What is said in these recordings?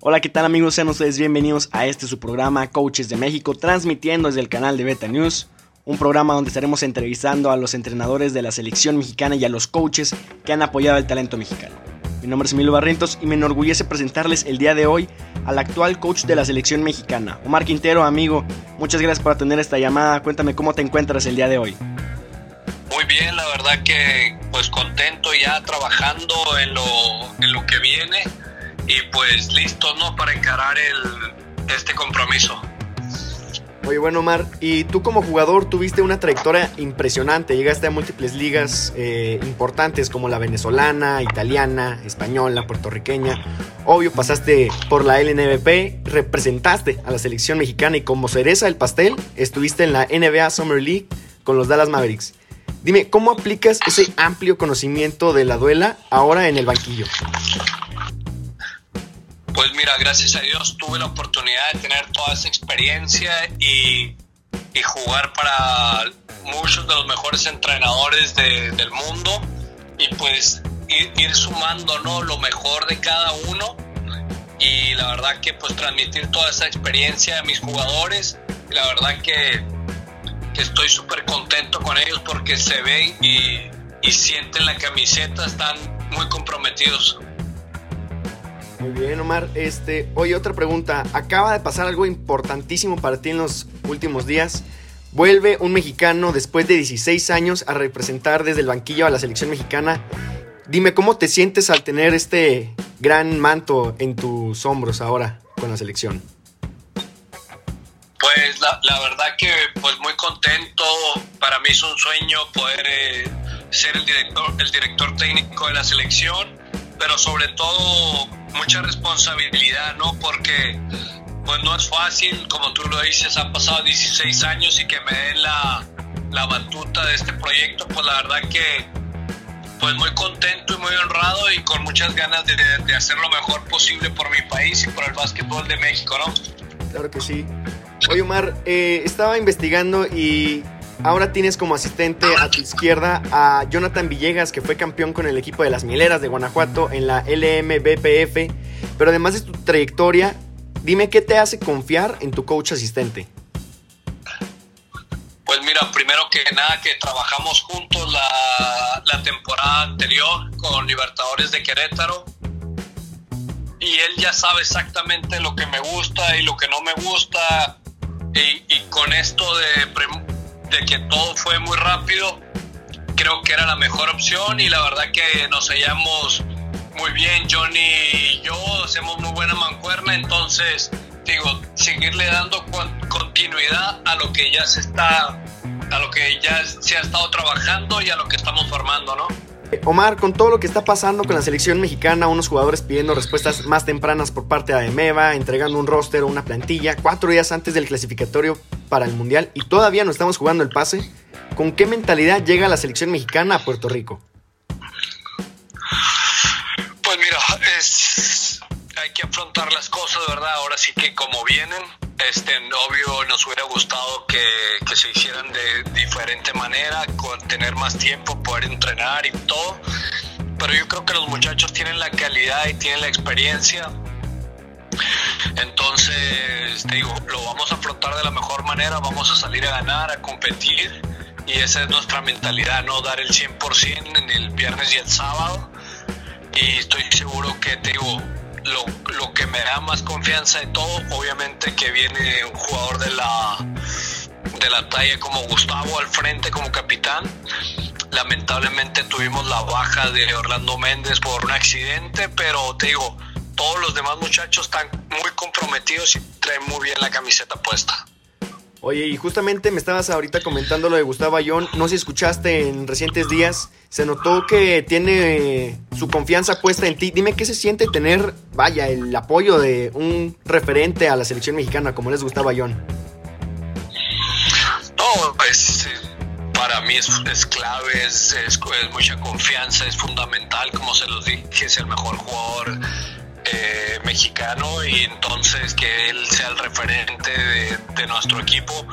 Hola, ¿qué tal amigos? Sean ustedes bienvenidos a este su programa Coaches de México, transmitiendo desde el canal de Beta News, un programa donde estaremos entrevistando a los entrenadores de la selección mexicana y a los coaches que han apoyado el talento mexicano. Mi nombre es Emilio Barrientos y me enorgullece presentarles el día de hoy al actual coach de la selección mexicana, Omar Quintero, amigo. Muchas gracias por atender esta llamada. Cuéntame cómo te encuentras el día de hoy. Muy bien, la verdad que pues contento ya trabajando en lo, en lo que viene y pues listo, ¿no? Para encarar el, este compromiso. Oye, bueno, Omar, y tú como jugador tuviste una trayectoria impresionante. Llegaste a múltiples ligas eh, importantes como la venezolana, italiana, española, puertorriqueña. Obvio, pasaste por la LNBP, representaste a la selección mexicana y como cereza del pastel, estuviste en la NBA Summer League con los Dallas Mavericks. Dime, ¿cómo aplicas ese amplio conocimiento de la duela ahora en el banquillo? Pues mira, gracias a Dios tuve la oportunidad de tener toda esa experiencia y, jugar para muchos de los mejores entrenadores del mundo y pues ir, sumando ¿no? lo mejor de cada uno y la verdad que pues transmitir toda esa experiencia a mis jugadores la verdad que, estoy súper contento con ellos porque se ven y, y sienten la camiseta, están muy comprometidos. Muy bien, Omar. Este, oye, otra pregunta. Acaba de pasar algo importantísimo para ti en los últimos días. Vuelve un mexicano después de 16 años a representar desde el banquillo a la selección mexicana. Dime, ¿cómo te sientes al tener este gran manto en tus hombros ahora con la selección? Pues la, verdad que pues muy contento. Para mí es un sueño poder eh, ser el director, el director técnico de la selección, pero sobre todo mucha responsabilidad, ¿no? Porque pues no es fácil, como tú lo dices, han pasado 16 años y que me den la, la batuta de este proyecto, pues la verdad que pues muy contento y muy honrado y con muchas ganas de, de hacer lo mejor posible por mi país y por el básquetbol de México, ¿no? Claro que sí. Oye Omar, eh, estaba investigando y Ahora tienes como asistente a tu izquierda a Jonathan Villegas, que fue campeón con el equipo de las Mileras de Guanajuato en la LMBPF. Pero además de tu trayectoria, dime qué te hace confiar en tu coach asistente. Pues mira, primero que nada que trabajamos juntos la, temporada anterior con Libertadores de Querétaro y él ya sabe exactamente lo que me gusta y lo que no me gusta y con esto de de que todo fue muy rápido, creo que era la mejor opción y la verdad que nos hallamos muy bien, Johnny y yo hacemos muy buena mancuerna, entonces digo, seguirle dando continuidad a lo que ya se está, a lo que ya se ha estado trabajando y a lo que estamos formando, ¿no? Omar, con todo lo que está pasando con la selección mexicana, unos jugadores pidiendo respuestas más tempranas por parte de Ademeva, entregando un roster o una plantilla cuatro días antes del clasificatorio para el Mundial y todavía no estamos jugando el pase, ¿con qué mentalidad llega la selección mexicana a Puerto Rico? Pues mira, hay que afrontar las cosas, ¿verdad? Ahora sí que como vienen, este, obvio nos hubiera gustado que, que se hicieran de diferente manera, con tener más tiempo, poder entrenar y todo. Pero yo creo que los muchachos tienen la calidad y tienen la experiencia entonces, te digo, lo vamos a afrontar de la mejor manera, vamos a salir a ganar, a competir y esa es nuestra mentalidad, no dar el 100% en el viernes y el sábado. Y estoy seguro que, te digo, lo, lo que me da más confianza de todo, obviamente que viene un jugador de la, de la talla como Gustavo al frente como capitán. Lamentablemente tuvimos la baja de Orlando Méndez por un accidente, pero te digo, todos los demás muchachos están muy comprometidos y traen muy bien la camiseta puesta. Oye, y justamente me estabas ahorita comentando lo de Gustavo Ayón. No sé si escuchaste en recientes días. Se notó que tiene su confianza puesta en ti. Dime qué se siente tener, vaya, el apoyo de un referente a la selección mexicana como les Gustavo Ayón. No, pues para mí es, clave, es, es, mucha confianza, es fundamental. Como se los dije, es el mejor jugador eh, mexicano y entonces que él sea el referente de, nuestro equipo,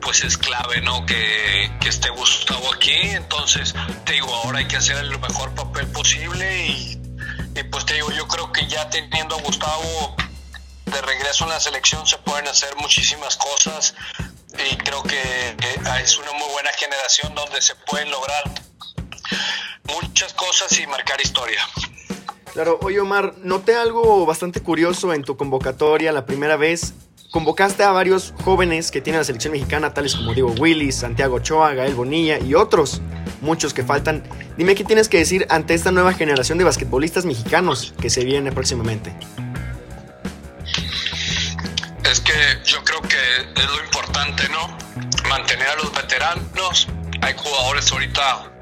pues es clave, ¿no? Que, esté Gustavo aquí. Entonces, te digo, ahora hay que hacer el mejor papel posible y, pues te digo, yo creo que ya teniendo a Gustavo de regreso en la selección se pueden hacer muchísimas cosas y creo que es una muy buena generación donde se pueden lograr muchas cosas y marcar historia. Claro, oye Omar, noté algo bastante curioso en tu convocatoria la primera vez. Convocaste a varios jóvenes que tiene la selección mexicana, tales como Diego Willis, Santiago Ochoa, Gael Bonilla y otros, muchos que faltan. Dime qué tienes que decir ante esta nueva generación de basquetbolistas mexicanos que se viene próximamente. Es que yo creo que es lo importante, ¿no? Mantener a los veteranos. Hay jugadores ahorita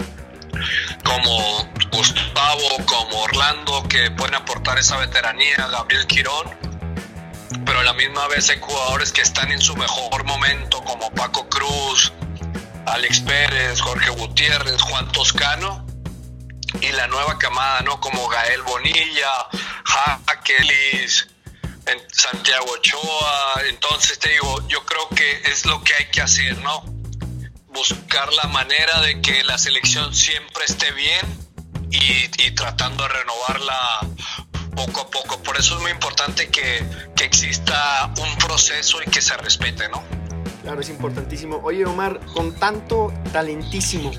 como Gustavo, como Orlando, que pueden aportar esa veteranía, Gabriel Quirón, pero a la misma vez hay jugadores que están en su mejor momento, como Paco Cruz, Alex Pérez, Jorge Gutiérrez, Juan Toscano, y la nueva camada, ¿no? Como Gael Bonilla, Jaquelis, Santiago Ochoa. Entonces te digo, yo creo que es lo que hay que hacer, ¿no? Buscar la manera de que la selección siempre esté bien y, tratando de renovarla poco a poco. Por eso es muy importante que, que, exista un proceso y que se respete, ¿no? Claro, es importantísimo. Oye, Omar, con tanto talentísimo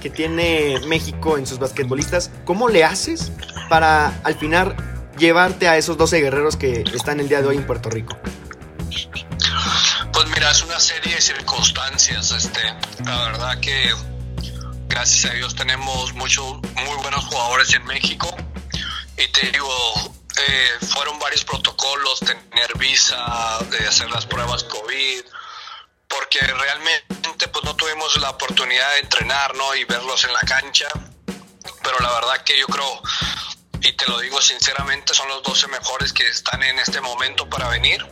que tiene México en sus basquetbolistas, ¿cómo le haces para al final llevarte a esos 12 guerreros que están el día de hoy en Puerto Rico? Pues mira, es una serie de circunstancias. Este, la verdad que gracias a Dios tenemos muchos muy buenos jugadores en México. Y te digo eh, fueron varios protocolos tener visa de hacer las pruebas covid porque realmente pues no tuvimos la oportunidad de entrenar ¿no? y verlos en la cancha. Pero la verdad que yo creo y te lo digo sinceramente son los 12 mejores que están en este momento para venir.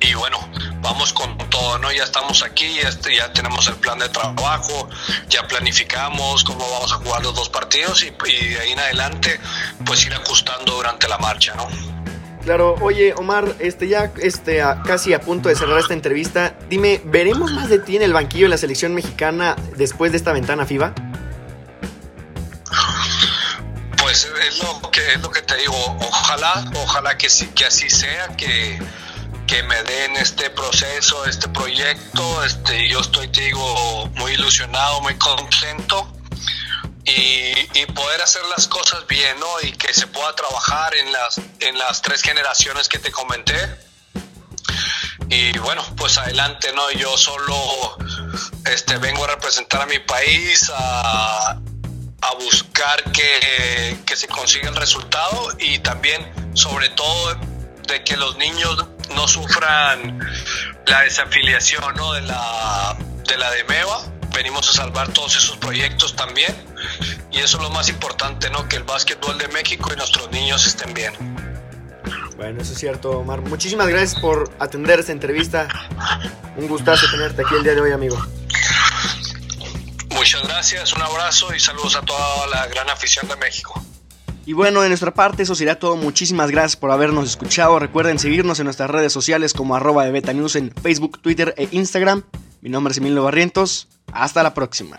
Y bueno, vamos con todo, ¿no? Ya estamos aquí, ya, este, ya tenemos el plan de trabajo, ya planificamos cómo vamos a jugar los dos partidos y, de ahí en adelante pues ir ajustando durante la marcha, ¿no? Claro, oye Omar, este ya este casi a punto de cerrar esta entrevista, dime, ¿veremos más de ti en el banquillo de la selección mexicana después de esta ventana FIBA? Pues es lo que es lo que te digo, ojalá, ojalá que sí, que así sea, que me den este proceso, este proyecto. Este, yo estoy, te digo, muy ilusionado, muy contento. Y, poder hacer las cosas bien, ¿no? Y que se pueda trabajar en las, en las tres generaciones que te comenté. Y bueno, pues adelante, ¿no? Yo solo este, vengo a representar a mi país, a, a buscar que, que se consiga el resultado y también, sobre todo, de que los niños no sufran la desafiliación ¿no? de, la, de la de MEVA. Venimos a salvar todos esos proyectos también. Y eso es lo más importante, ¿no? Que el básquetbol de México y nuestros niños estén bien. Bueno, eso es cierto, Omar. Muchísimas gracias por atender esta entrevista. Un gustazo tenerte aquí el día de hoy, amigo. Muchas gracias, un abrazo y saludos a toda la gran afición de México. Y bueno, de nuestra parte eso sería todo. Muchísimas gracias por habernos escuchado. Recuerden seguirnos en nuestras redes sociales como arroba de Beta News en Facebook, Twitter e Instagram. Mi nombre es Emilio Barrientos. Hasta la próxima.